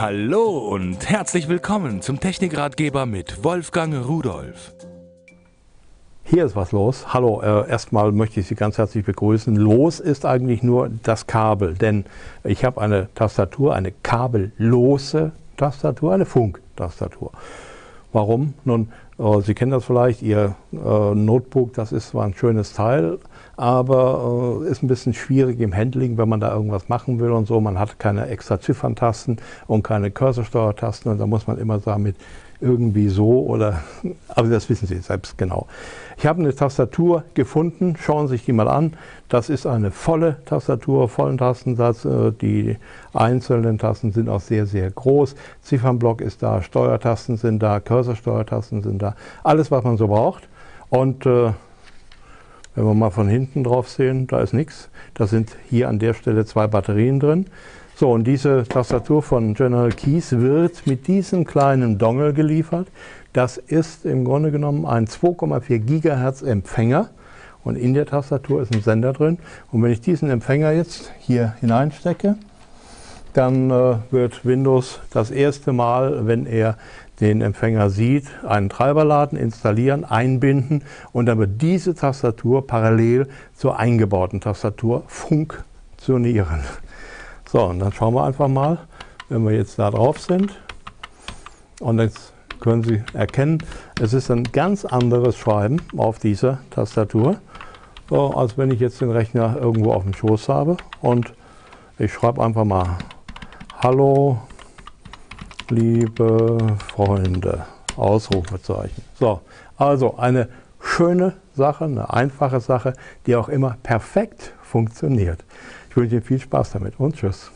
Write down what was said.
Hallo und herzlich willkommen zum Technikratgeber mit Wolfgang Rudolf. Hier ist was los. Hallo, äh, erstmal möchte ich Sie ganz herzlich begrüßen. Los ist eigentlich nur das Kabel, denn ich habe eine Tastatur, eine kabellose Tastatur, eine Funktastatur. Warum? Nun, äh, Sie kennen das vielleicht, Ihr äh, Notebook, das ist zwar ein schönes Teil, aber äh, ist ein bisschen schwierig im Handling, wenn man da irgendwas machen will und so. Man hat keine extra Zifferntasten und keine Cursorsteuertasten und da muss man immer damit irgendwie so oder, aber das wissen Sie selbst genau. Ich habe eine Tastatur gefunden, schauen Sie sich die mal an. Das ist eine volle Tastatur, vollen Tastensatz. Äh, die einzelnen Tasten sind auch sehr, sehr groß. Ziffernblock ist da, Steuertasten sind da, Cursorsteuertasten sind da. Alles, was man so braucht. Und äh, wenn wir mal von hinten drauf sehen, da ist nichts. Da sind hier an der Stelle zwei Batterien drin. So, und diese Tastatur von General Keys wird mit diesem kleinen Dongle geliefert. Das ist im Grunde genommen ein 2,4 Gigahertz Empfänger und in der Tastatur ist ein Sender drin. Und wenn ich diesen Empfänger jetzt hier hineinstecke, dann äh, wird Windows das erste Mal, wenn er den Empfänger sieht, einen Treiber laden, installieren, einbinden und dann wird diese Tastatur parallel zur eingebauten Tastatur funktionieren. So, und dann schauen wir einfach mal, wenn wir jetzt da drauf sind. Und jetzt können Sie erkennen, es ist ein ganz anderes Schreiben auf dieser Tastatur, so, als wenn ich jetzt den Rechner irgendwo auf dem Schoß habe. Und ich schreibe einfach mal Hallo, liebe Freunde, Ausrufezeichen. So, also eine schöne Sache, eine einfache Sache, die auch immer perfekt funktioniert. Ich wünsche Ihnen viel Spaß damit und tschüss.